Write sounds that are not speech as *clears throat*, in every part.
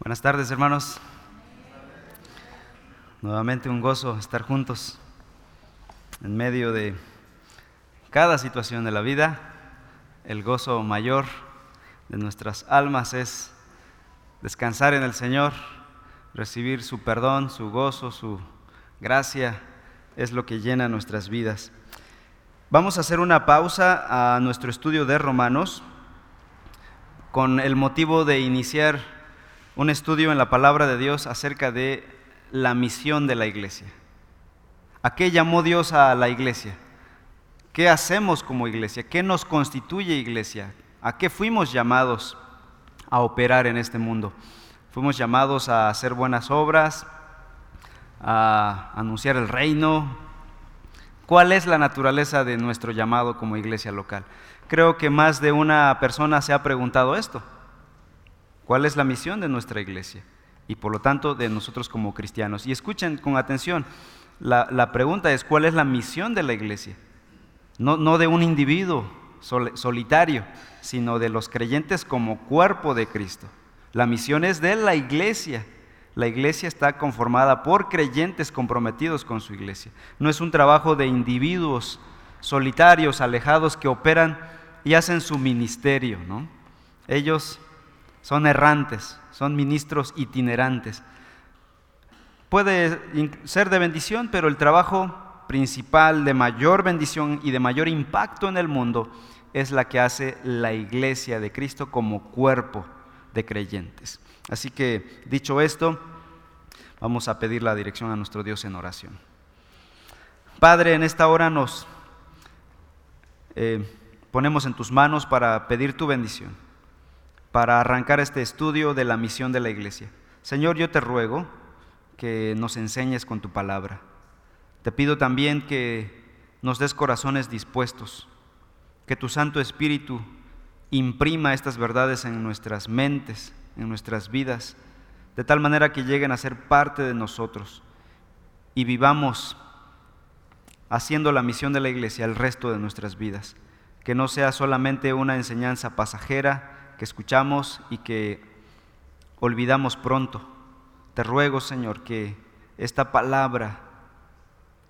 Buenas tardes, hermanos. Nuevamente un gozo estar juntos en medio de cada situación de la vida. El gozo mayor de nuestras almas es descansar en el Señor, recibir su perdón, su gozo, su gracia, es lo que llena nuestras vidas. Vamos a hacer una pausa a nuestro estudio de Romanos con el motivo de iniciar un estudio en la palabra de Dios acerca de la misión de la iglesia. ¿A qué llamó Dios a la iglesia? ¿Qué hacemos como iglesia? ¿Qué nos constituye iglesia? ¿A qué fuimos llamados a operar en este mundo? Fuimos llamados a hacer buenas obras, a anunciar el reino. ¿Cuál es la naturaleza de nuestro llamado como iglesia local? Creo que más de una persona se ha preguntado esto. ¿Cuál es la misión de nuestra iglesia? Y por lo tanto de nosotros como cristianos. Y escuchen con atención, la, pregunta es, ¿cuál es la misión de la iglesia? No, no de un individuo solitario, sino de los creyentes como cuerpo de Cristo. La misión es de la iglesia. La iglesia está conformada por creyentes comprometidos con su iglesia. No es un trabajo de individuos solitarios, alejados, que operan y hacen su ministerio. ¿no? Ellos son errantes, son ministros itinerantes. Puede ser de bendición, pero el trabajo principal de mayor bendición y de mayor impacto en el mundo es la que hace la iglesia de Cristo como cuerpo de creyentes. Así que, dicho esto, vamos a pedir la dirección a nuestro Dios en oración. Padre, en esta hora nos eh, ponemos en tus manos para pedir tu bendición, para arrancar este estudio de la misión de la iglesia. Señor, yo te ruego que nos enseñes con tu palabra. Te pido también que nos des corazones dispuestos, que tu Santo Espíritu imprima estas verdades en nuestras mentes, en nuestras vidas, de tal manera que lleguen a ser parte de nosotros y vivamos haciendo la misión de la iglesia el resto de nuestras vidas. Que no sea solamente una enseñanza pasajera que escuchamos y que olvidamos pronto. Te ruego, Señor, que esta palabra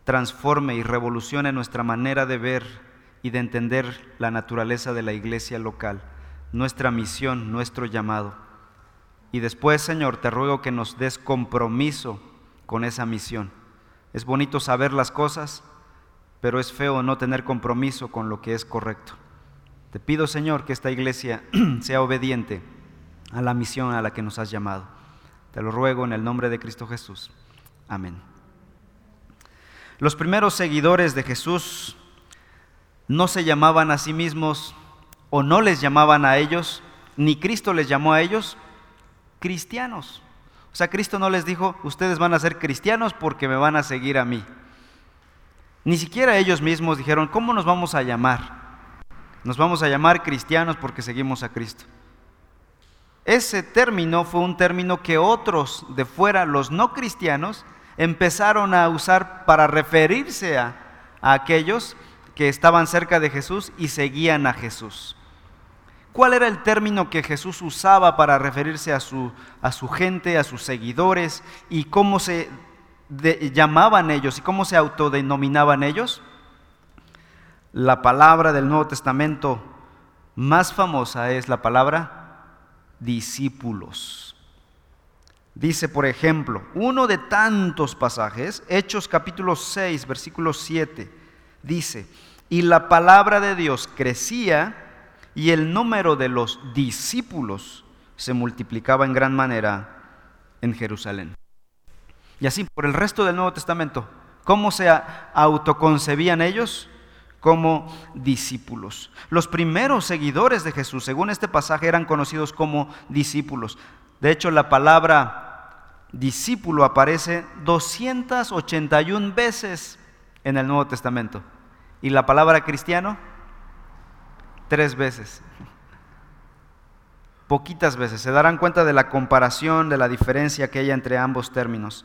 transforme y revolucione nuestra manera de ver y de entender la naturaleza de la iglesia local, nuestra misión, nuestro llamado. Y después, Señor, te ruego que nos des compromiso con esa misión. Es bonito saber las cosas, pero es feo no tener compromiso con lo que es correcto. Te pido, Señor, que esta iglesia *clears throat* sea obediente a la misión a la que nos has llamado. Te lo ruego en el nombre de Cristo Jesús. Amén. Los primeros seguidores de Jesús no se llamaban a sí mismos o no les llamaban a ellos, ni Cristo les llamó a ellos cristianos. O sea, Cristo no les dijo, ustedes van a ser cristianos porque me van a seguir a mí. Ni siquiera ellos mismos dijeron, ¿cómo nos vamos a llamar? Nos vamos a llamar cristianos porque seguimos a Cristo. Ese término fue un término que otros de fuera, los no cristianos, empezaron a usar para referirse a, aquellos que estaban cerca de Jesús y seguían a Jesús. ¿Cuál era el término que Jesús usaba para referirse a su, a su gente, a sus seguidores y cómo se llamaban ellos y cómo se autodenominaban ellos? La palabra del Nuevo Testamento más famosa es la palabra discípulos. Dice, por ejemplo, uno de tantos pasajes, Hechos capítulo 6, versículo 7, dice, y la palabra de Dios crecía y el número de los discípulos se multiplicaba en gran manera en Jerusalén. Y así por el resto del Nuevo Testamento, ¿cómo se autoconcebían ellos? Como discípulos. Los primeros seguidores de Jesús, según este pasaje, eran conocidos como discípulos. De hecho, la palabra discípulo aparece 281 veces en el Nuevo Testamento. ¿Y la palabra cristiano? Tres veces. Poquitas veces. Se darán cuenta de la comparación, de la diferencia que hay entre ambos términos.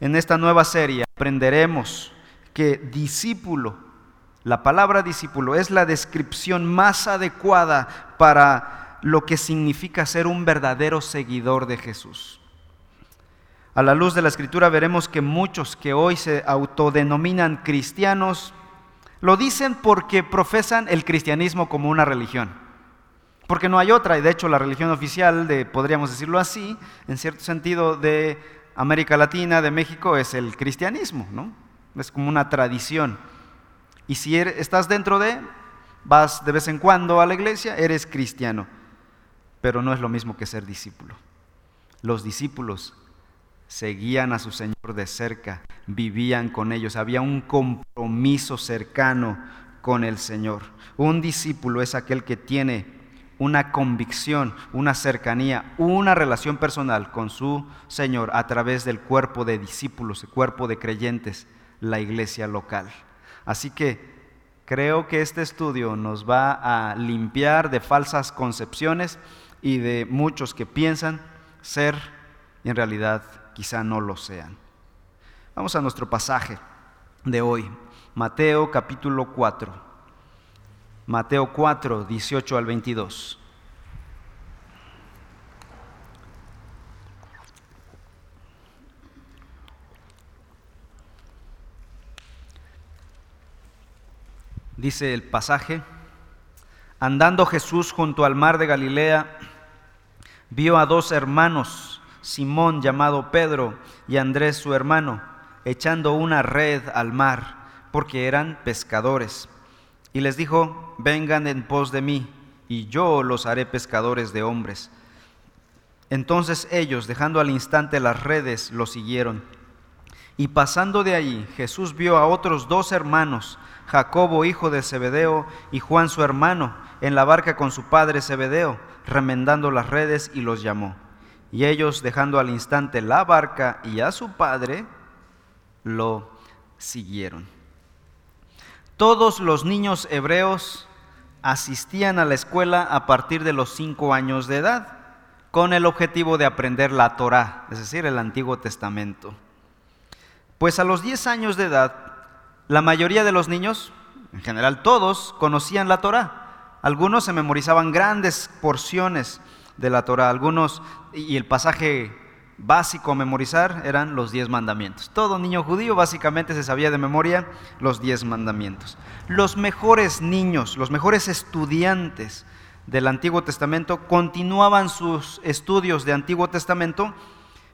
En esta nueva serie aprenderemos que discípulo, la palabra discípulo es la descripción más adecuada para lo que significa ser un verdadero seguidor de Jesús. A la luz de la escritura veremos que muchos que hoy se autodenominan cristianos lo dicen porque profesan el cristianismo como una religión. Porque no hay otra, y de hecho la religión oficial de, podríamos decirlo así, en cierto sentido, de América Latina, de México, es el cristianismo, ¿no? Es como una tradición. Y si er, estás dentro de, vas de vez en cuando a la iglesia, eres cristiano. Pero no es lo mismo que ser discípulo. Los discípulos seguían a su Señor de cerca, vivían con ellos, había un compromiso cercano con el Señor. Un discípulo es aquel que tiene una convicción, una cercanía, una relación personal con su Señor a través del cuerpo de discípulos, el cuerpo de creyentes, la iglesia local. Así que creo que este estudio nos va a limpiar de falsas concepciones y de muchos que piensan ser en realidad quizá no lo sean. Vamos a nuestro pasaje de hoy, Mateo capítulo 4. Mateo 4, 18 al 22. Dice el pasaje, andando Jesús junto al mar de Galilea, vio a dos hermanos, Simón llamado Pedro y Andrés su hermano, echando una red al mar, porque eran pescadores. Y les dijo, vengan en pos de mí, y yo los haré pescadores de hombres. Entonces ellos, dejando al instante las redes, lo siguieron. Y pasando de allí, Jesús vio a otros dos hermanos, Jacobo hijo de Zebedeo y Juan su hermano, en la barca con su padre Zebedeo, remendando las redes, y los llamó. Y ellos, dejando al instante la barca y a su padre, lo siguieron. Todos los niños hebreos asistían a la escuela a partir de los cinco años de edad, con el objetivo de aprender la Torah, es decir, el Antiguo Testamento. Pues a los diez años de edad, la mayoría de los niños, en general todos, conocían la Torah. Algunos se memorizaban grandes porciones de la Torah. Algunos, y el pasaje básico a memorizar eran los diez mandamientos. Todo niño judío básicamente se sabía de memoria los diez mandamientos. Los mejores niños, los mejores estudiantes del Antiguo Testamento continuaban sus estudios de Antiguo Testamento,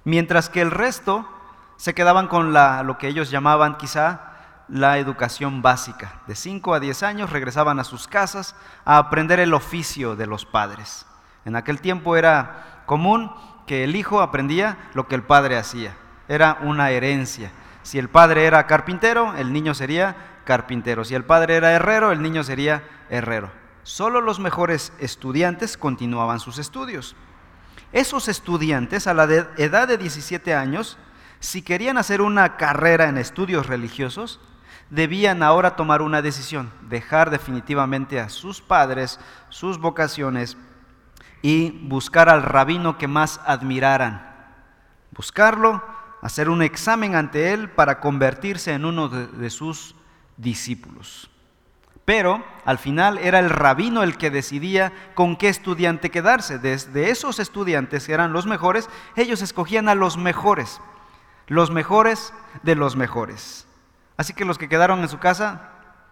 mientras que el resto se quedaban con la, lo que ellos llamaban quizá la educación básica. De 5 a 10 años regresaban a sus casas a aprender el oficio de los padres. En aquel tiempo era común que el hijo aprendía lo que el padre hacía. Era una herencia. Si el padre era carpintero, el niño sería carpintero. Si el padre era herrero, el niño sería herrero. Solo los mejores estudiantes continuaban sus estudios. Esos estudiantes a la edad de 17 años, si querían hacer una carrera en estudios religiosos, debían ahora tomar una decisión, dejar definitivamente a sus padres, sus vocaciones y buscar al rabino que más admiraran. Buscarlo, hacer un examen ante él para convertirse en uno de, sus discípulos. Pero al final era el rabino el que decidía con qué estudiante quedarse. Desde esos estudiantes que eran los mejores, ellos escogían a los mejores, los mejores de los mejores. Así que los que quedaron en su casa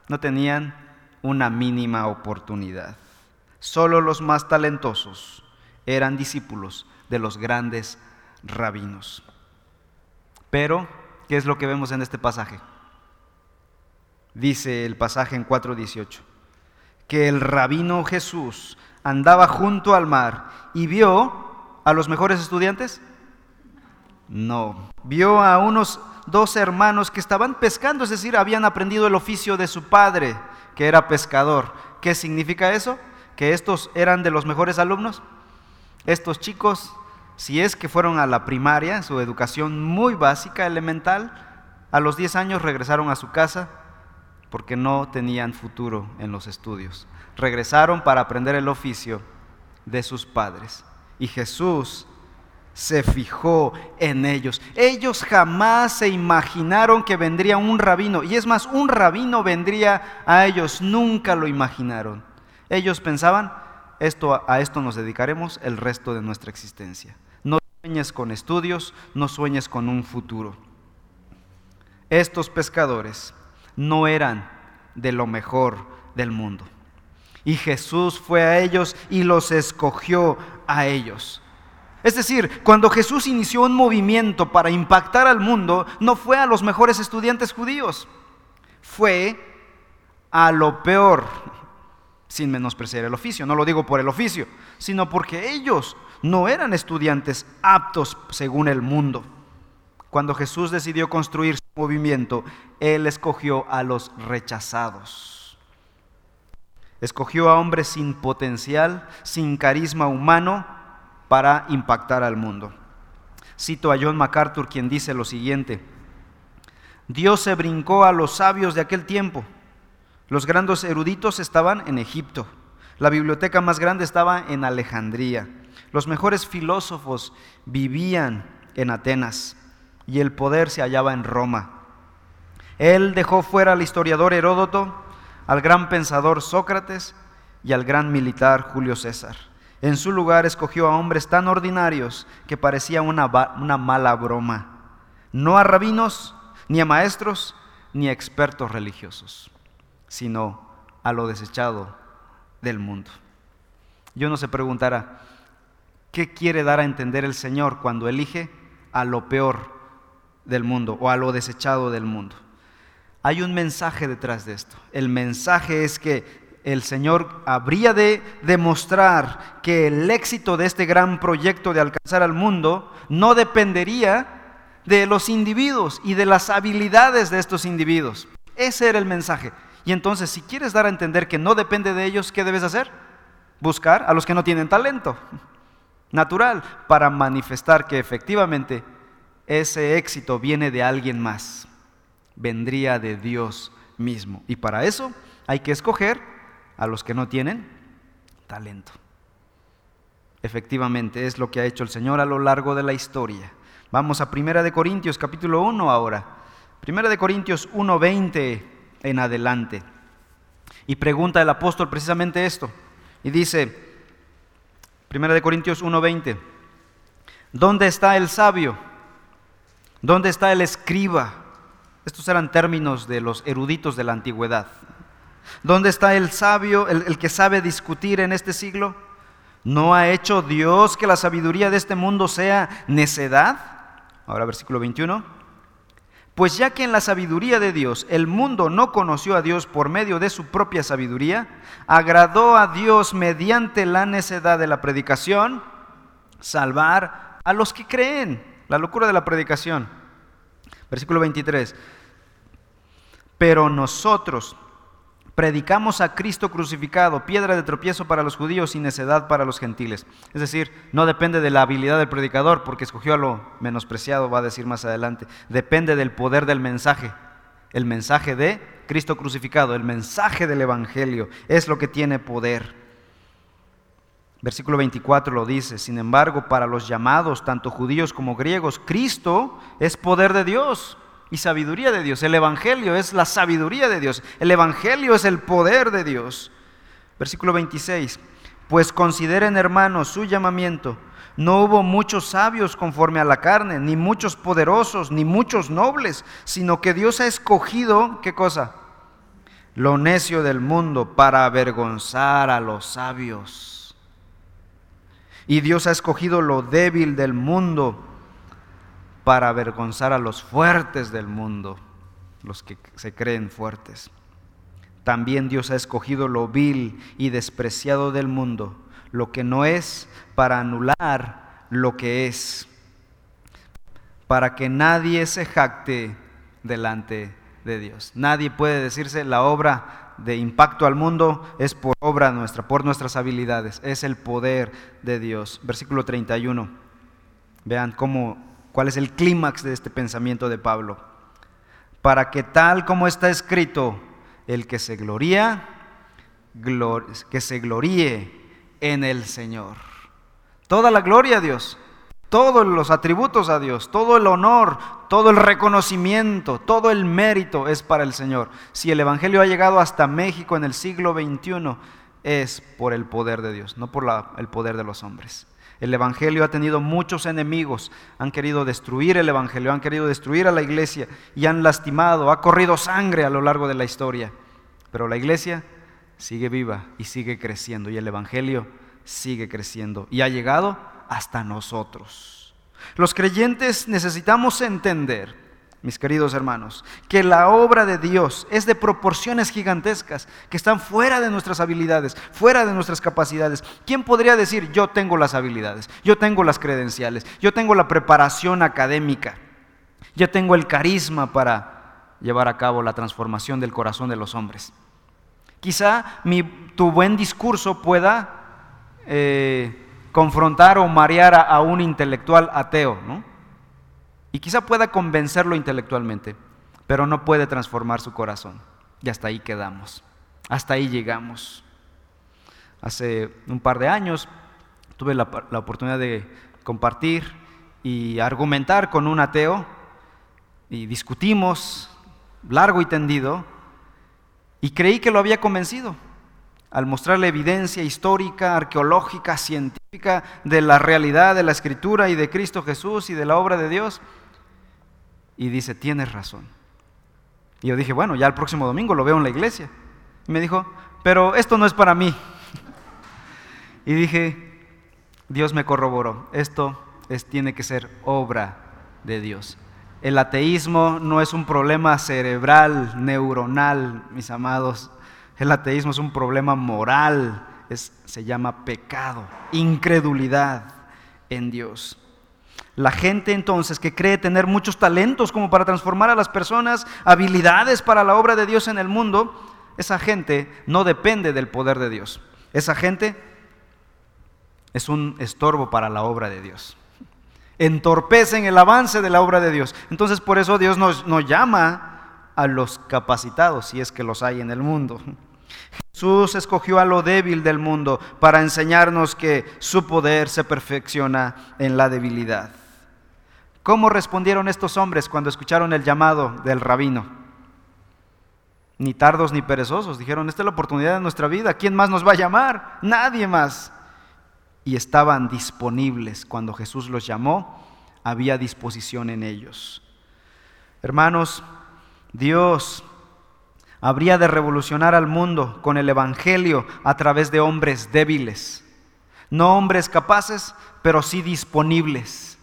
no tenían una mínima oportunidad. Solo los más talentosos eran discípulos de los grandes rabinos. Pero, ¿qué es lo que vemos en este pasaje? Dice el pasaje en 4.18, que el rabino Jesús andaba junto al mar y vio a los mejores estudiantes. No, vio a unos dos hermanos que estaban pescando, es decir, habían aprendido el oficio de su padre, que era pescador. ¿Qué significa eso? que estos eran de los mejores alumnos. Estos chicos, si es que fueron a la primaria, su educación muy básica, elemental, a los 10 años regresaron a su casa porque no tenían futuro en los estudios. Regresaron para aprender el oficio de sus padres. Y Jesús se fijó en ellos. Ellos jamás se imaginaron que vendría un rabino. Y es más, un rabino vendría a ellos. Nunca lo imaginaron. Ellos pensaban, esto, a esto nos dedicaremos el resto de nuestra existencia. No sueñes con estudios, no sueñes con un futuro. Estos pescadores no eran de lo mejor del mundo. Y Jesús fue a ellos y los escogió a ellos. Es decir, cuando Jesús inició un movimiento para impactar al mundo, no fue a los mejores estudiantes judíos, fue a lo peor, sin menospreciar el oficio. No lo digo por el oficio, sino porque ellos no eran estudiantes aptos según el mundo. Cuando Jesús decidió construir su movimiento, Él escogió a los rechazados. Escogió a hombres sin potencial, sin carisma humano para impactar al mundo. Cito a John MacArthur quien dice lo siguiente, Dios se brincó a los sabios de aquel tiempo. Los grandes eruditos estaban en Egipto. La biblioteca más grande estaba en Alejandría. Los mejores filósofos vivían en Atenas y el poder se hallaba en Roma. Él dejó fuera al historiador Heródoto, al gran pensador Sócrates y al gran militar Julio César. En su lugar escogió a hombres tan ordinarios que parecía una, una mala broma. No a rabinos, ni a maestros, ni a expertos religiosos, sino a lo desechado del mundo. Yo no se preguntara, ¿qué quiere dar a entender el Señor cuando elige a lo peor del mundo o a lo desechado del mundo. Hay un mensaje detrás de esto. El mensaje es que el Señor habría de demostrar que el éxito de este gran proyecto de alcanzar al mundo no dependería de los individuos y de las habilidades de estos individuos. Ese era el mensaje. Y entonces, si quieres dar a entender que no depende de ellos, ¿qué debes hacer? Buscar a los que no tienen talento natural para manifestar que efectivamente ese éxito viene de alguien más, vendría de Dios mismo. Y para eso hay que escoger a los que no tienen talento. Efectivamente, es lo que ha hecho el Señor a lo largo de la historia. Vamos a Primera de Corintios capítulo 1 ahora. Primera de Corintios 1:20 en adelante. Y pregunta el apóstol precisamente esto. Y dice, Primera de Corintios 1:20, ¿dónde está el sabio? ¿Dónde está el escriba? Estos eran términos de los eruditos de la antigüedad. ¿Dónde está el sabio, el, que sabe discutir en este siglo? ¿No ha hecho Dios que la sabiduría de este mundo sea necedad? Ahora versículo 21. Pues ya que en la sabiduría de Dios el mundo no conoció a Dios por medio de su propia sabiduría, agradó a Dios mediante la necedad de la predicación salvar a los que creen. La locura de la predicación. Versículo 23. Pero nosotros predicamos a Cristo crucificado, piedra de tropiezo para los judíos y necedad para los gentiles. Es decir, no depende de la habilidad del predicador, porque escogió a lo menospreciado, va a decir más adelante. Depende del poder del mensaje. El mensaje de Cristo crucificado, el mensaje del Evangelio, es lo que tiene poder. Versículo 24 lo dice, sin embargo, para los llamados, tanto judíos como griegos, Cristo es poder de Dios y sabiduría de Dios. El Evangelio es la sabiduría de Dios. El Evangelio es el poder de Dios. Versículo 26, pues consideren hermanos su llamamiento. No hubo muchos sabios conforme a la carne, ni muchos poderosos, ni muchos nobles, sino que Dios ha escogido, ¿qué cosa? Lo necio del mundo para avergonzar a los sabios. Y Dios ha escogido lo débil del mundo para avergonzar a los fuertes del mundo, los que se creen fuertes. También Dios ha escogido lo vil y despreciado del mundo, lo que no es, para anular lo que es, para que nadie se jacte delante de Dios. Nadie puede decirse la obra de impacto al mundo es por obra nuestra, por nuestras habilidades, es el poder de Dios. Versículo 31. Vean cómo, cuál es el clímax de este pensamiento de Pablo. Para que tal como está escrito, el que se gloría, que se gloríe en el Señor. Toda la gloria a Dios todos los atributos a Dios, todo el honor, todo el reconocimiento, todo el mérito es para el Señor. Si el Evangelio ha llegado hasta México en el siglo XXI, es por el poder de Dios, no por el poder de los hombres. El Evangelio ha tenido muchos enemigos, han querido destruir el Evangelio, han querido destruir a la iglesia y han lastimado, ha corrido sangre a lo largo de la historia. Pero la iglesia sigue viva y sigue creciendo y el Evangelio sigue creciendo y ha llegado hasta nosotros. Los creyentes necesitamos entender mis queridos hermanos, que la obra de Dios es de proporciones gigantescas, que están fuera de nuestras habilidades, fuera de nuestras capacidades. ¿Quién podría decir, yo tengo las habilidades, yo tengo las credenciales, yo tengo la preparación académica, yo tengo el carisma para llevar a cabo la transformación del corazón de los hombres? Quizá tu buen discurso pueda eh, confrontar o marear a un intelectual ateo, ¿no? Y quizá pueda convencerlo intelectualmente, pero no puede transformar su corazón. Y hasta ahí quedamos. Hasta ahí llegamos. Hace un par de años tuve la, oportunidad de compartir y argumentar con un ateo y discutimos largo y tendido y creí que lo había convencido al mostrarle evidencia histórica, arqueológica, científica de la realidad de la escritura y de Cristo Jesús y de la obra de Dios y dice, tienes razón. Y yo dije, bueno, ya el próximo domingo lo veo en la iglesia. Y me dijo, pero esto no es para mí. *laughs* y dije, Dios me corroboró, esto es, tiene que ser obra de Dios. El ateísmo no es un problema cerebral, neuronal, mis amados. El ateísmo es un problema moral, es, se llama pecado, incredulidad en Dios. La gente entonces que cree tener muchos talentos como para transformar a las personas, habilidades para la obra de Dios en el mundo, esa gente no depende del poder de Dios. Esa gente es un estorbo para la obra de Dios. Entorpecen el avance de la obra de Dios. Entonces por eso Dios nos, nos llama a los capacitados, si es que los hay en el mundo. Jesús escogió a lo débil del mundo para enseñarnos que su poder se perfecciona en la debilidad. ¿Cómo respondieron estos hombres cuando escucharon el llamado del rabino? Ni tardos ni perezosos. Dijeron, esta es la oportunidad de nuestra vida. ¿Quién más nos va a llamar? Nadie más. Y estaban disponibles. Cuando Jesús los llamó, había disposición en ellos. Hermanos, Dios habría de revolucionar al mundo con el Evangelio a través de hombres débiles. No hombres capaces, pero sí disponibles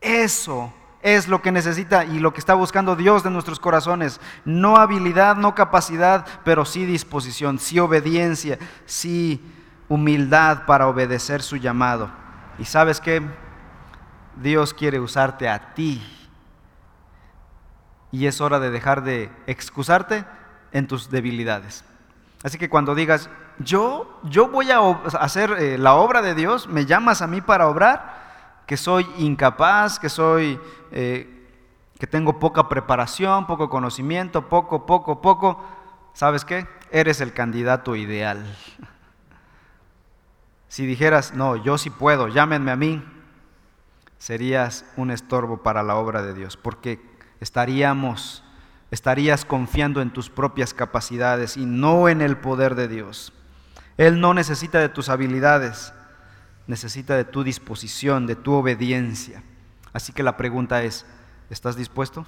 eso es lo que necesita y lo que está buscando Dios de nuestros corazones. No habilidad, no capacidad, pero sí disposición, sí obediencia, sí humildad para obedecer su llamado. Y sabes que Dios quiere usarte a ti. Y es hora de dejar de excusarte en tus debilidades. Así que cuando digas, yo, yo voy a hacer eh, la obra de Dios, me llamas a mí para obrar, que soy incapaz, que soy, eh, que tengo poca preparación, poco conocimiento, poco, poco, poco, ¿sabes qué? Eres el candidato ideal. *laughs* Si dijeras, no, yo sí puedo, llámenme a mí, serías un estorbo para la obra de Dios, porque estaríamos, estarías confiando en tus propias capacidades y no en el poder de Dios. Él no necesita de tus habilidades, necesita de tu disposición, de tu obediencia. Así que la pregunta es, ¿estás dispuesto?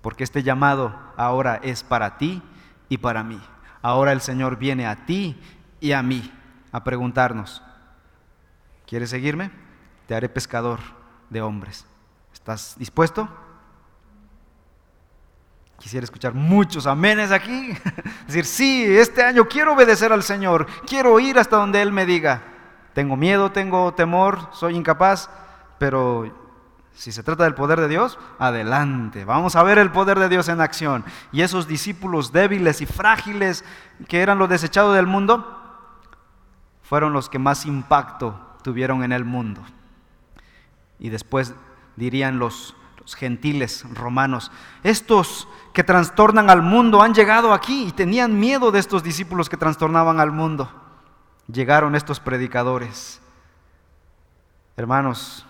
Porque este llamado ahora es para ti y para mí. Ahora el Señor viene a ti y a mí a preguntarnos, ¿quieres seguirme? Te haré pescador de hombres. ¿Estás dispuesto? Quisiera escuchar muchos amenes aquí. *laughs* decir, sí, este año quiero obedecer al Señor, quiero ir hasta donde Él me diga. Tengo miedo, tengo temor, soy incapaz, pero si se trata del poder de Dios, adelante. Vamos a ver el poder de Dios en acción. Y esos discípulos débiles y frágiles que eran los desechados del mundo, fueron los que más impacto tuvieron en el mundo. Y después dirían los, los gentiles romanos, estos que trastornan al mundo han llegado aquí y tenían miedo de estos discípulos que trastornaban al mundo llegaron estos predicadores. Hermanos,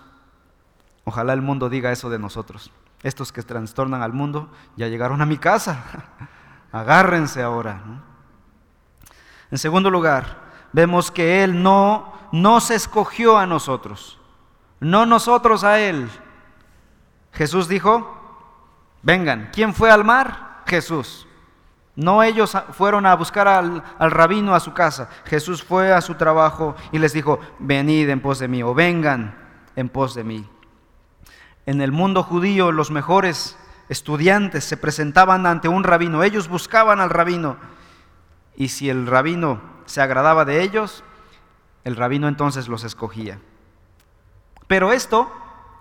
ojalá el mundo diga eso de nosotros. Estos que trastornan al mundo ya llegaron a mi casa. *laughs* Agárrense ahora. En segundo lugar, vemos que Él no nos escogió a nosotros, no nosotros a Él. Jesús dijo, vengan, ¿quién fue al mar? Jesús. No ellos fueron a buscar al, rabino a su casa. Jesús fue a su trabajo y les dijo, venid en pos de mí o vengan en pos de mí. En el mundo judío los mejores estudiantes se presentaban ante un rabino. Ellos buscaban al rabino. Y si el rabino se agradaba de ellos, el rabino entonces los escogía. Pero esto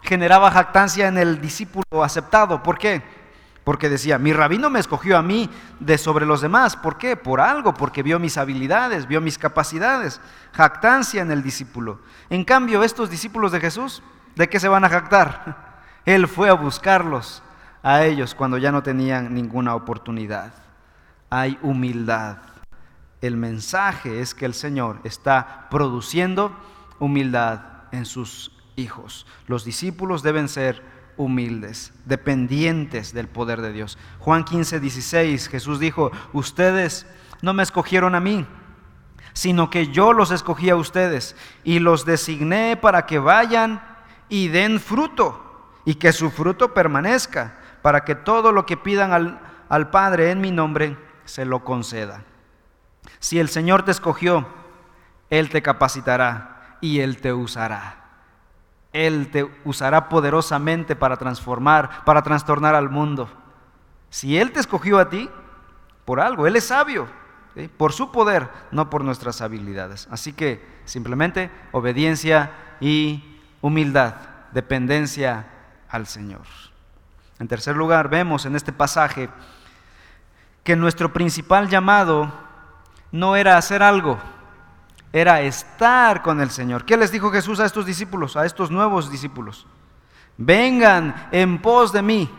generaba jactancia en el discípulo aceptado. ¿Por qué? Porque decía, mi rabino me escogió a mí de sobre los demás. ¿Por qué? Por algo, porque vio mis habilidades, vio mis capacidades. Jactancia en el discípulo. En cambio, estos discípulos de Jesús, ¿de qué se van a jactar? *laughs* Él fue a buscarlos a ellos cuando ya no tenían ninguna oportunidad. Hay humildad. El mensaje es que el Señor está produciendo humildad en sus hijos. Los discípulos deben ser humildes, dependientes del poder de Dios. Juan 15, 16, Jesús dijo, ustedes no me escogieron a mí, sino que yo los escogí a ustedes y los designé para que vayan y den fruto y que su fruto permanezca, para que todo lo que pidan al, al Padre en mi nombre se lo conceda. Si el Señor te escogió, Él te capacitará y Él te usará. Él te usará poderosamente para transformar, para trastornar al mundo. Si Él te escogió a ti, por algo, Él es sabio, por su poder, no por nuestras habilidades. Así que simplemente obediencia y humildad, dependencia al Señor. En tercer lugar, vemos en este pasaje que nuestro principal llamado no era hacer algo, era estar con el Señor. ¿Qué les dijo Jesús a estos discípulos, a estos nuevos discípulos? Vengan en pos de mí.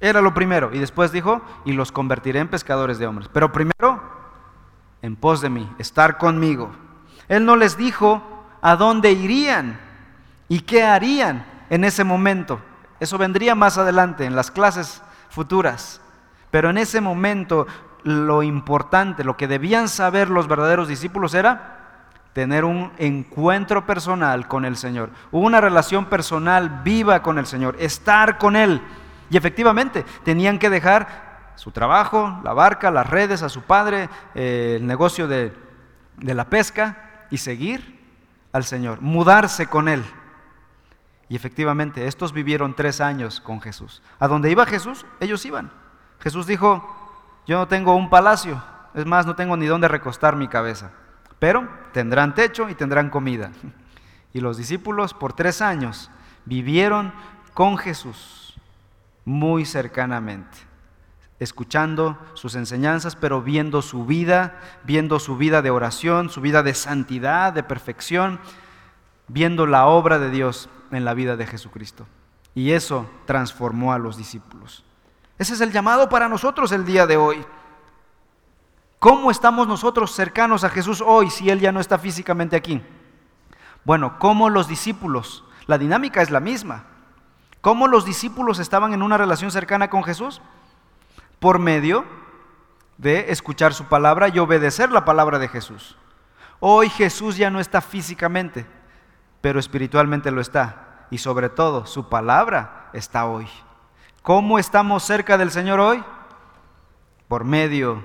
Era lo primero. Y después dijo, y los convertiré en pescadores de hombres. Pero primero, en pos de mí, estar conmigo. Él no les dijo a dónde irían y qué harían en ese momento. Eso vendría más adelante en las clases futuras. Pero en ese momento lo importante, lo que debían saber los verdaderos discípulos era tener un encuentro personal con el Señor, una relación personal viva con el Señor, estar con Él. Y efectivamente, tenían que dejar su trabajo, la barca, las redes, a su padre, eh, el negocio de, de la pesca y seguir al Señor, mudarse con Él. Y efectivamente, estos vivieron tres años con Jesús. A donde iba Jesús, ellos iban. Jesús dijo, yo no tengo un palacio, es más, no tengo ni dónde recostar mi cabeza, pero tendrán techo y tendrán comida. *laughs* Y los discípulos por tres años vivieron con Jesús muy cercanamente, escuchando sus enseñanzas, pero viendo su vida, viendo su vida de oración, su vida de santidad, de perfección, viendo la obra de Dios en la vida de Jesucristo. Y eso transformó a los discípulos. Ese es el llamado para nosotros el día de hoy. ¿Cómo estamos nosotros cercanos a Jesús hoy si Él ya no está físicamente aquí? Bueno, como los discípulos, la dinámica es la misma. ¿Cómo los discípulos estaban en una relación cercana con Jesús? Por medio de escuchar su palabra y obedecer la palabra de Jesús. Hoy Jesús ya no está físicamente, pero espiritualmente lo está. Y sobre todo, su palabra está hoy. ¿Cómo estamos cerca del Señor hoy? Por medio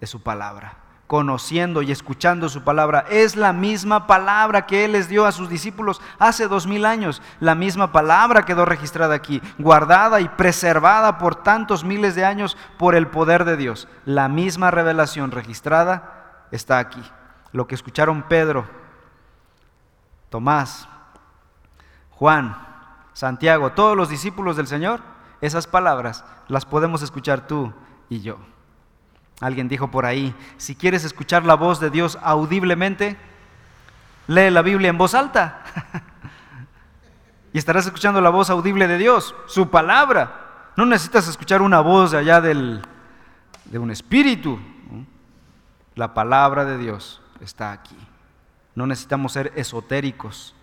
de su palabra, conociendo y escuchando su palabra. Es la misma palabra que Él les dio a sus discípulos hace dos mil años. La misma palabra quedó registrada aquí, guardada y preservada por tantos miles de años por el poder de Dios. La misma revelación registrada está aquí. Lo que escucharon Pedro, Tomás, Juan, Santiago, todos los discípulos del Señor, esas palabras las podemos escuchar tú y yo. Alguien dijo por ahí, si quieres escuchar la voz de Dios audiblemente, lee la Biblia en voz alta. *laughs* y estarás escuchando la voz audible de Dios, su palabra. No necesitas escuchar una voz de allá del, de un espíritu. La palabra de Dios está aquí. No necesitamos ser esotéricos,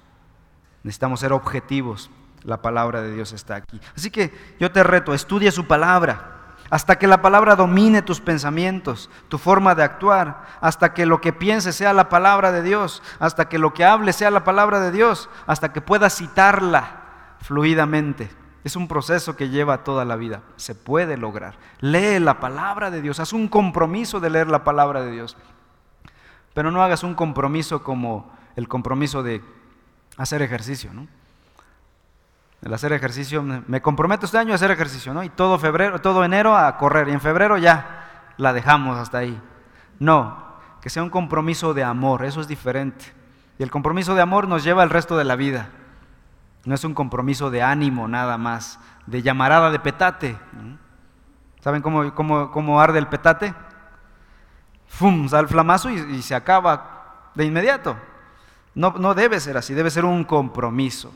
necesitamos ser objetivos la palabra de Dios está aquí. Así que yo te reto, estudia su palabra. hasta que la palabra domine tus pensamientos, tu forma de actuar, hasta que lo que pienses sea la palabra de Dios, hasta que lo que hables sea la palabra de Dios, hasta que puedas citarla fluidamente. Es un proceso que lleva toda la vida. Se puede lograr. Lee la palabra de Dios. Haz un compromiso de leer la palabra de Dios. Pero no hagas un compromiso como el compromiso de hacer ejercicio, ¿no? El hacer ejercicio, me comprometo este año a hacer ejercicio, ¿no? Y todo febrero, todo enero a correr y en febrero ya la dejamos hasta ahí. No, que sea un compromiso de amor, eso es diferente. Y el compromiso de amor nos lleva el resto de la vida. No es un compromiso de ánimo nada más, de llamarada de petate. ¿Saben cómo, cómo, arde el petate? ¡Fum! Sale el flamazo y, se acaba de inmediato. No, no debe ser así, debe ser un compromiso.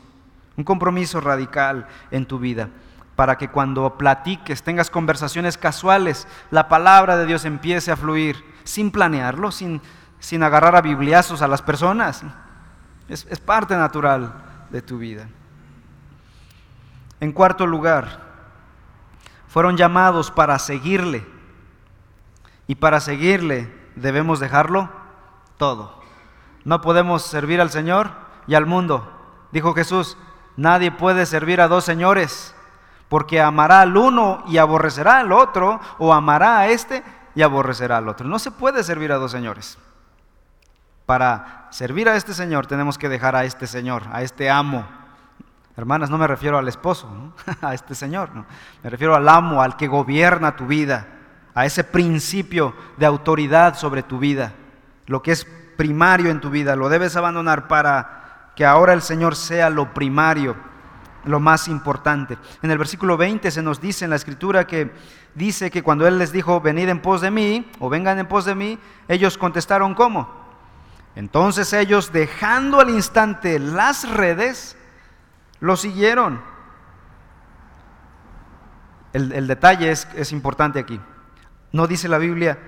Un compromiso radical en tu vida para que cuando platiques, tengas conversaciones casuales, la palabra de Dios empiece a fluir sin planearlo, sin, sin agarrar a bibliazos a las personas. Es, es parte natural de tu vida. En cuarto lugar, fueron llamados para seguirle. Y para seguirle debemos dejarlo todo. No podemos servir al Señor y al mundo. Dijo Jesús, nadie puede servir a dos señores, porque amará al uno y aborrecerá al otro, o amará a este y aborrecerá al otro. No se puede servir a dos señores. Para servir a este Señor tenemos que dejar a este Señor, a este amo, Hermanas, no me refiero al esposo, *laughs* a este Señor, me refiero al amo, al que gobierna tu vida, a ese principio de autoridad sobre tu vida, lo que es primario en tu vida, lo debes abandonar para que ahora el Señor sea lo primario, lo más importante. En el versículo 20 se nos dice en la escritura que dice que cuando Él les dijo, venid en pos de mí, o vengan en pos de mí, ellos contestaron, ¿cómo? Entonces ellos, dejando al instante las redes, lo siguieron. El, detalle es, es importante aquí. No dice la Biblia,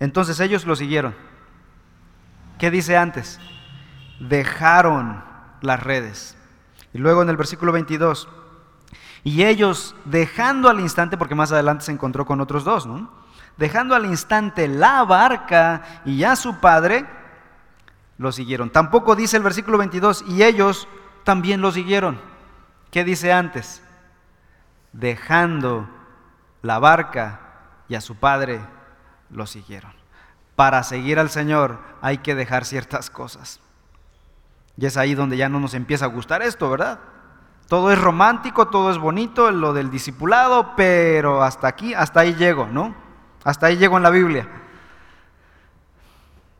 entonces ellos lo siguieron. ¿Qué dice antes? Dejaron las redes. Y luego en el versículo 22, y ellos dejando al instante, porque más adelante se encontró con otros dos, ¿no? Dejando al instante la barca y ya su padre, lo siguieron. Tampoco dice el versículo 22, y ellos también lo siguieron. ¿Qué dice antes? Dejando la barca y a su padre lo siguieron. Para seguir al Señor hay que dejar ciertas cosas. Y es ahí donde ya no nos empieza a gustar esto, ¿verdad? Todo es romántico, todo es bonito, lo del discipulado, pero hasta aquí, hasta ahí llego, ¿no? Hasta ahí llego en la Biblia.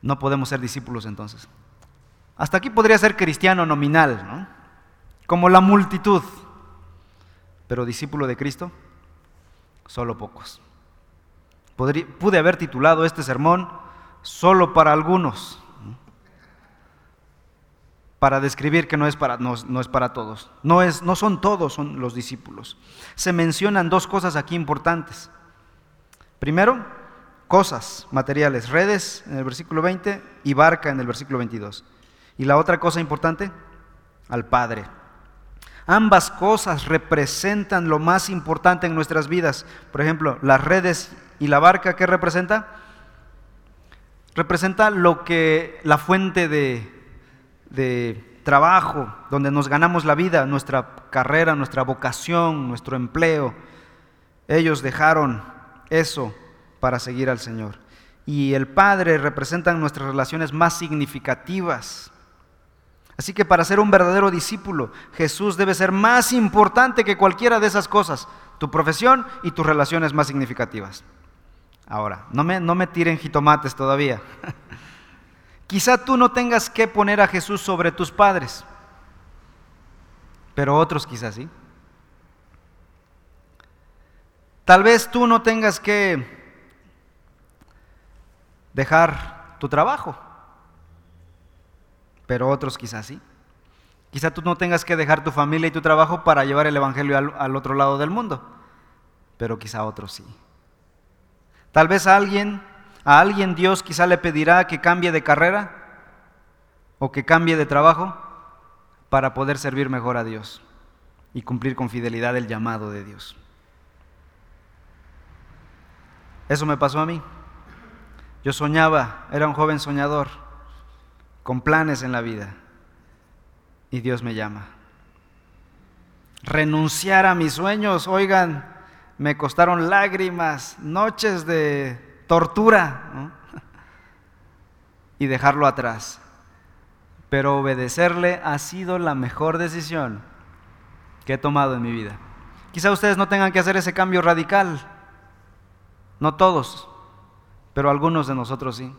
No podemos ser discípulos entonces. Hasta aquí podría ser cristiano nominal, ¿no? Como la multitud. Pero discípulo de Cristo, solo pocos. pude haber titulado este sermón solo para algunos, para describir que no es para, no, es para todos. No, es, no son todos son los discípulos. Se mencionan dos cosas aquí importantes. Primero, cosas materiales, redes en el versículo 20 y barca en el versículo 22. Y la otra cosa importante, al Padre. Ambas cosas representan lo más importante en nuestras vidas. Por ejemplo, las redes y la barca, ¿qué representa? Representa lo que la fuente de, de trabajo, donde nos ganamos la vida, nuestra carrera, nuestra vocación, nuestro empleo. Ellos dejaron eso para seguir al Señor. Y el Padre representan nuestras relaciones más significativas Así que para ser un verdadero discípulo, Jesús debe ser más importante que cualquiera de esas cosas, tu profesión y tus relaciones más significativas. Ahora, no me, no me tiren jitomates todavía. *laughs* Quizá tú no tengas que poner a Jesús sobre tus padres, pero otros quizás sí. Tal vez tú no tengas que dejar tu trabajo pero otros quizás sí. Quizá tú no tengas que dejar tu familia y tu trabajo para llevar el Evangelio al, otro lado del mundo, pero quizá otros sí. Tal vez alguien, a alguien Dios quizá le pedirá que cambie de carrera o que cambie de trabajo para poder servir mejor a Dios y cumplir con fidelidad el llamado de Dios. Eso me pasó a mí. Yo soñaba, era un joven soñador, con planes en la vida. Y Dios me llama. Renunciar a mis sueños, oigan, me costaron lágrimas, noches de tortura, *laughs* y dejarlo atrás. Pero obedecerle ha sido la mejor decisión que he tomado en mi vida. Quizá ustedes no tengan que hacer ese cambio radical, no todos, pero algunos de nosotros sí.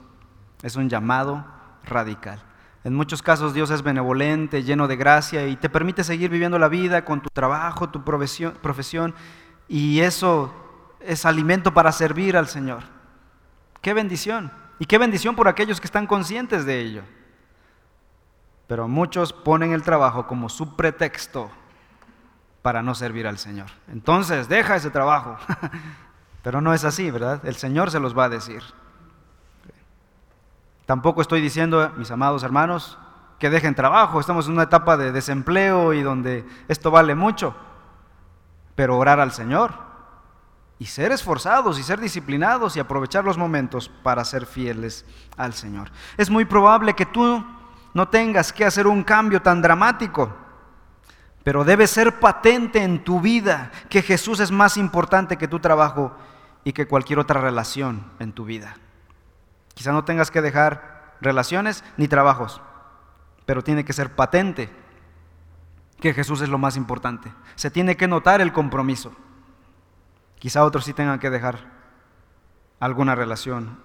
Es un llamado radical. En muchos casos Dios es benevolente, lleno de gracia y te permite seguir viviendo la vida con tu trabajo, tu profesión, y eso es alimento para servir al Señor. Qué bendición. Y qué bendición por aquellos que están conscientes de ello. Pero muchos ponen el trabajo como su pretexto para no servir al Señor. Entonces, deja ese trabajo. *laughs* Pero no es así, ¿verdad? El Señor se los va a decir. Tampoco estoy diciendo, mis amados hermanos, que dejen trabajo. Estamos en una etapa de desempleo y donde esto vale mucho. Pero orar al Señor y ser esforzados y ser disciplinados y aprovechar los momentos para ser fieles al Señor. Es muy probable que tú no tengas que hacer un cambio tan dramático, pero debe ser patente en tu vida que Jesús es más importante que tu trabajo y que cualquier otra relación en tu vida. Quizá no tengas que dejar relaciones ni trabajos, pero tiene que ser patente que Jesús es lo más importante. Se tiene que notar el compromiso. Quizá otros sí tengan que dejar alguna relación,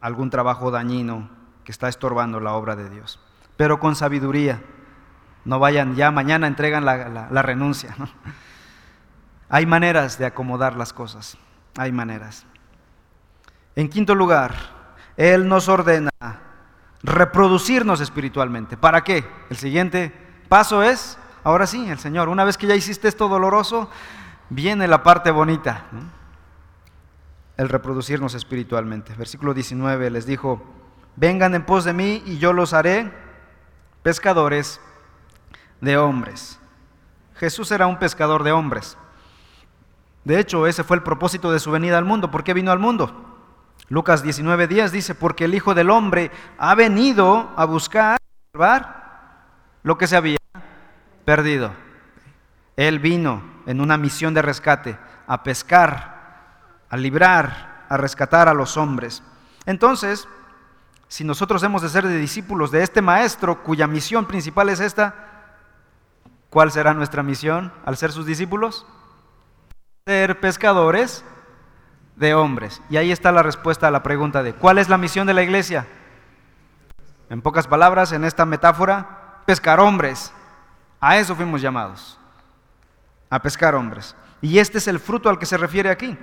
algún trabajo dañino que está estorbando la obra de Dios, pero con sabiduría. No vayan ya mañana entregan la, renuncia. *laughs* Hay maneras de acomodar las cosas hay maneras. En quinto lugar, Él nos ordena reproducirnos espiritualmente. ¿Para qué? El siguiente paso es, ahora sí, el Señor, una vez que ya hiciste esto doloroso, viene la parte bonita, el reproducirnos espiritualmente. Versículo 19 les dijo, vengan en pos de mí y yo los haré pescadores de hombres. Jesús era un pescador de hombres. De hecho, ese fue el propósito de su venida al mundo. ¿Por qué vino al mundo? Lucas 19 días dice, porque el Hijo del Hombre ha venido a buscar, salvar lo que se había perdido. Él vino en una misión de rescate, a pescar, a librar, a rescatar a los hombres. Entonces, si nosotros hemos de ser de discípulos de este Maestro, cuya misión principal es esta, ¿cuál será nuestra misión al ser sus discípulos? ser pescadores de hombres. Y ahí está la respuesta a la pregunta de ¿cuál es la misión de la iglesia? En pocas palabras, en esta metáfora, pescar hombres. A eso fuimos llamados, a pescar hombres. Y este es el fruto al que se refiere aquí.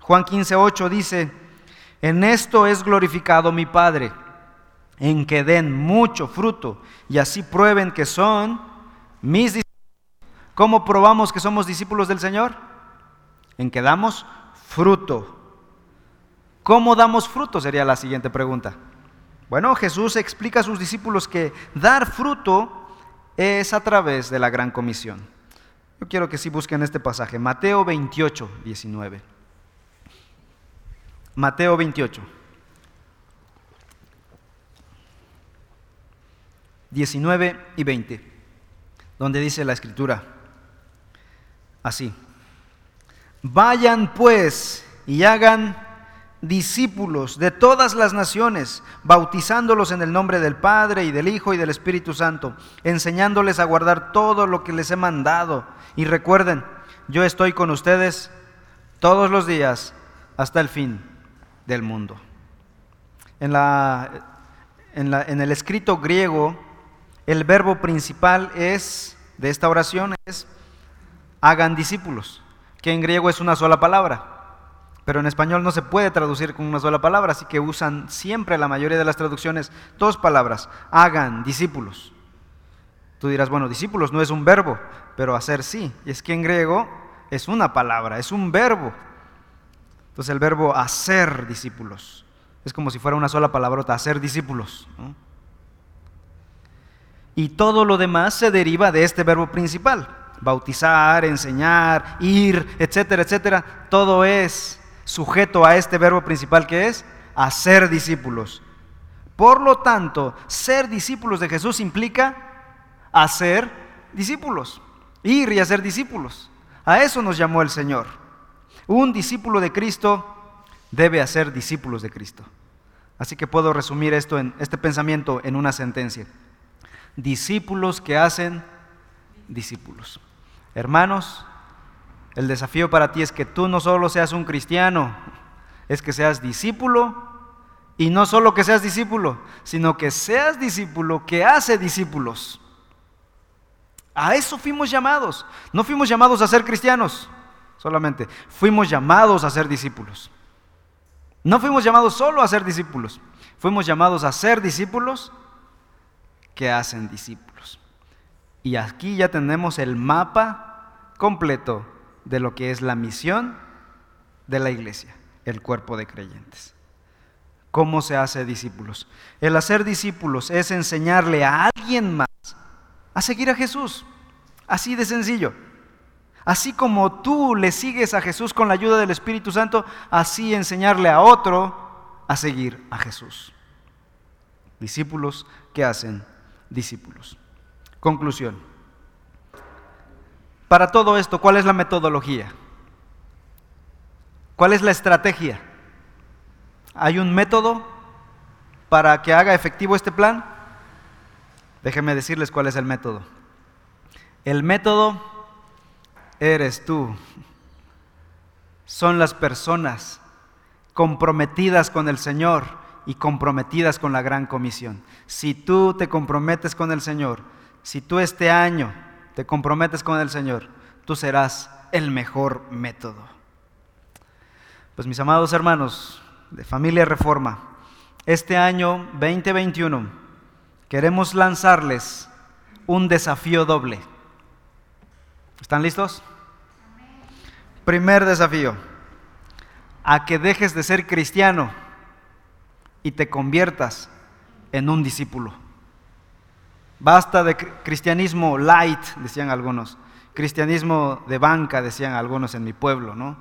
Juan 15:8 dice, en esto es glorificado mi Padre, en que den mucho fruto y así prueben que son mis discípulos. ¿Cómo probamos que somos discípulos del Señor? en que damos fruto. ¿Cómo damos fruto? Sería la siguiente pregunta. Bueno, Jesús explica a sus discípulos que dar fruto es a través de la gran comisión. Yo quiero que sí busquen este pasaje, Mateo 28, 19. Mateo 28. 19 y 20, donde dice la escritura así. Vayan pues y hagan discípulos de todas las naciones, bautizándolos en el nombre del Padre y del Hijo y del Espíritu Santo, enseñándoles a guardar todo lo que les he mandado. Y recuerden, yo estoy con ustedes todos los días hasta el fin del mundo. En, la, en, la, en el escrito griego, el verbo principal es de esta oración es hagan discípulos que en griego es una sola palabra, pero en español no se puede traducir con una sola palabra, así que usan siempre la mayoría de las traducciones dos palabras, hagan discípulos. Tú dirás, bueno, discípulos no es un verbo, pero hacer sí, y es que en griego es una palabra, es un verbo. Entonces el verbo hacer discípulos es como si fuera una sola palabrota, hacer discípulos. Y todo lo demás se deriva de este verbo principal bautizar, enseñar, ir, etcétera, etcétera, todo es sujeto a este verbo principal que es hacer discípulos. Por lo tanto, ser discípulos de Jesús implica hacer discípulos, ir y hacer discípulos. A eso nos llamó el Señor. Un discípulo de Cristo debe hacer discípulos de Cristo. Así que puedo resumir esto en este pensamiento en una sentencia. Discípulos que hacen discípulos. Hermanos, el desafío para ti es que tú no solo seas un cristiano, es que seas discípulo y no solo que seas discípulo, sino que seas discípulo que hace discípulos. A eso fuimos llamados. No fuimos llamados a ser cristianos solamente, fuimos llamados a ser discípulos. No fuimos llamados solo a ser discípulos, fuimos llamados a ser discípulos que hacen discípulos. Y aquí ya tenemos el mapa completo de lo que es la misión de la iglesia, el cuerpo de creyentes. ¿Cómo se hace discípulos? El hacer discípulos es enseñarle a alguien más a seguir a Jesús. Así de sencillo. Así como tú le sigues a Jesús con la ayuda del Espíritu Santo, así enseñarle a otro a seguir a Jesús. Discípulos que hacen discípulos. Conclusión. Para todo esto, ¿cuál es la metodología? ¿Cuál es la estrategia? ¿Hay un método para que haga efectivo este plan? Déjenme decirles cuál es el método. El método eres tú. Son las personas comprometidas con el Señor y comprometidas con la gran comisión. Si tú te comprometes con el Señor, si tú este año te comprometes con el Señor, tú serás el mejor método. Pues mis amados hermanos de familia Reforma, este año 2021 queremos lanzarles un desafío doble. ¿Están listos? Primer desafío, a que dejes de ser cristiano y te conviertas en un discípulo. Basta de cristianismo light, decían algunos. Cristianismo de banca, decían algunos en mi pueblo, ¿no?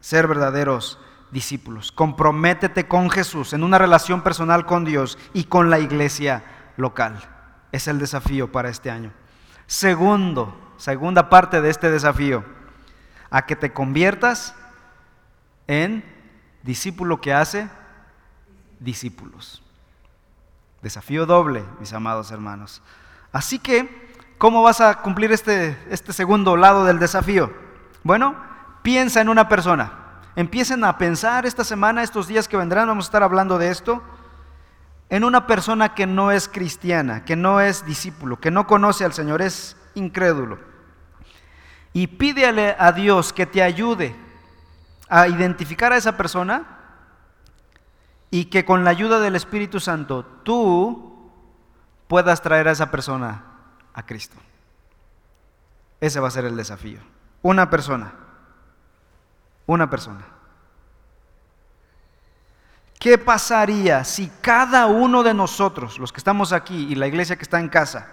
Ser verdaderos discípulos. Comprométete con Jesús en una relación personal con Dios y con la iglesia local. Es el desafío para este año. Segundo, segunda parte de este desafío, a que te conviertas en discípulo que hace discípulos. Desafío doble, mis amados hermanos. Así que, ¿cómo vas a cumplir este, este segundo lado del desafío? Bueno, piensa en una persona. Empiecen a pensar esta semana, estos días que vendrán, vamos a estar hablando de esto, en una persona que no es cristiana, que no es discípulo, que no conoce al Señor, es incrédulo. Y pídele a Dios que te ayude a identificar a esa persona y que con la ayuda del Espíritu Santo tú puedas traer a esa persona a Cristo. Ese va a ser el desafío. Una persona. Una persona. ¿Qué pasaría si cada uno de nosotros, los que estamos aquí y la iglesia que está en casa,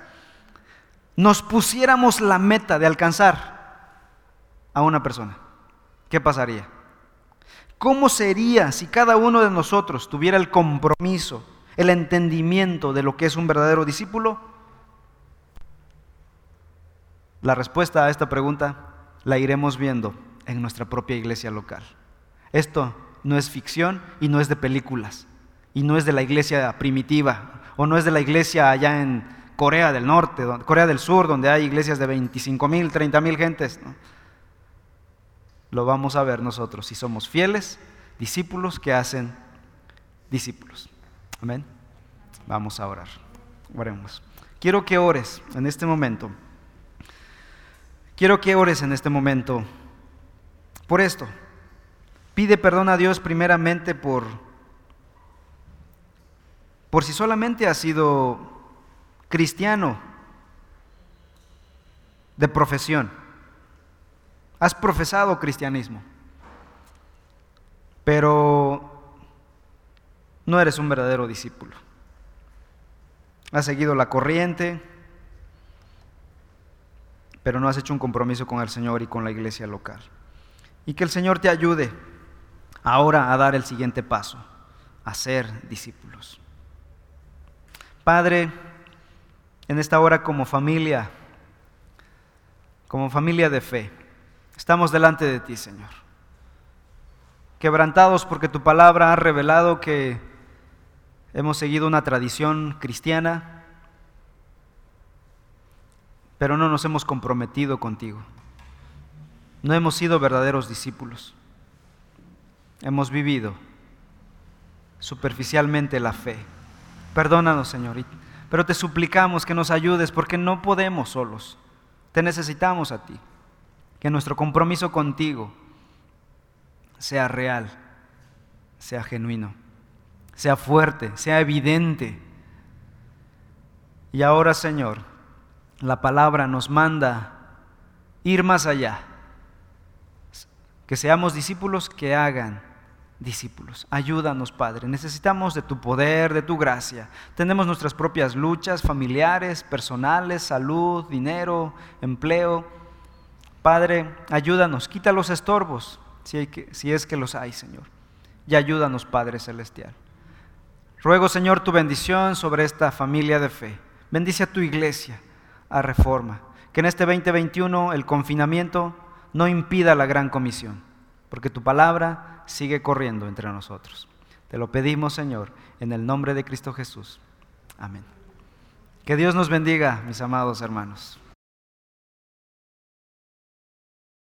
nos pusiéramos la meta de alcanzar a una persona? ¿Qué pasaría? ¿Cómo sería si cada uno de nosotros tuviera el compromiso, el entendimiento de lo que es un verdadero discípulo? La respuesta a esta pregunta la iremos viendo en nuestra propia iglesia local. Esto no es ficción y no es de películas, y no es de la iglesia primitiva, o no es de la iglesia allá en Corea del Norte, Corea del Sur, donde hay iglesias de 25 mil, 30 mil gentes lo vamos a ver nosotros si somos fieles discípulos que hacen discípulos. Amén. Vamos a orar. Oremos. Quiero que ores en este momento. Quiero que ores en este momento por esto. Pide perdón a Dios primeramente por por si solamente has sido cristiano de profesión Has profesado cristianismo, pero no eres un verdadero discípulo. Has seguido la corriente, pero no has hecho un compromiso con el Señor y con la iglesia local. y que el Señor te ayude ahora a dar el siguiente paso, a ser discípulos. Padre, en esta hora como familia, como familia de fe, estamos delante de ti, Señor. Quebrantados porque tu palabra ha revelado que hemos seguido una tradición cristiana, pero no nos hemos comprometido contigo. No hemos sido verdaderos discípulos. Hemos vivido superficialmente la fe. Perdónanos, Señor, pero te suplicamos que nos ayudes porque no podemos solos. Te necesitamos a ti. Que nuestro compromiso contigo sea real, sea genuino, sea fuerte, sea evidente. Y ahora, Señor, la palabra nos manda ir más allá. Que seamos discípulos que hagan discípulos. Ayúdanos, Padre. Necesitamos de tu poder, de tu gracia. Tenemos nuestras propias luchas familiares, personales, salud, dinero, empleo. Padre, ayúdanos, quita los estorbos, si, es que los hay, Señor. Y ayúdanos, Padre Celestial. Ruego, Señor, tu bendición sobre esta familia de fe. Bendice a tu iglesia, a reforma. Que en este 2021 el confinamiento no impida la gran comisión, porque tu palabra sigue corriendo entre nosotros. Te lo pedimos, Señor, en el nombre de Cristo Jesús. Amén. Que Dios nos bendiga, mis amados hermanos.